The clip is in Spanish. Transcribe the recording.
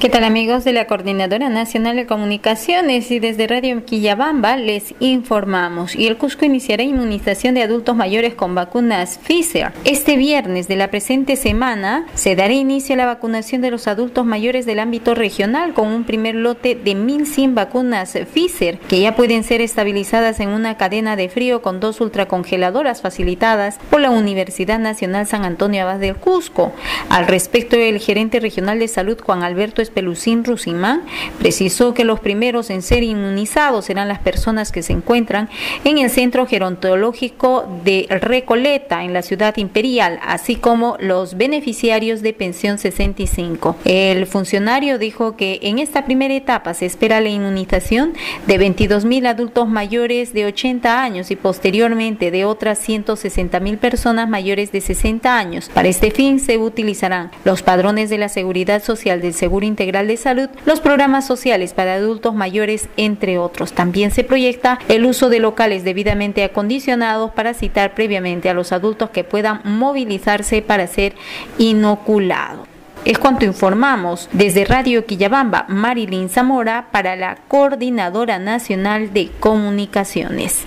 ¿Qué tal amigos de la Coordinadora Nacional de Comunicaciones y desde Radio Quillabamba les informamos y el Cusco iniciará inmunización de adultos mayores con vacunas Pfizer. Este viernes de la presente semana se dará inicio a la vacunación de los adultos mayores del ámbito regional con un primer lote de 1.100 vacunas Pfizer que ya pueden ser estabilizadas en una cadena de frío con dos ultracongeladoras facilitadas por la Universidad Nacional San Antonio Abad del Cusco. Al respecto, el gerente regional de salud Juan Alberto Pelucín Rusimán, precisó que los primeros en ser inmunizados serán las personas que se encuentran en el Centro Gerontológico de Recoleta, en la ciudad imperial, así como los beneficiarios de pensión 65. El funcionario dijo que en esta primera etapa se espera la inmunización de 22 mil adultos mayores de 80 años y posteriormente de otras 160 mil personas mayores de 60 años. Para este fin se utilizarán los padrones de la Seguridad Social del Seguro Integral de Salud, los programas sociales para adultos mayores, entre otros. También se proyecta el uso de locales debidamente acondicionados para citar previamente a los adultos que puedan movilizarse para ser inoculados. Es cuanto informamos desde Radio Quillabamba, Marilyn Zamora, para la Coordinadora Nacional de Comunicaciones.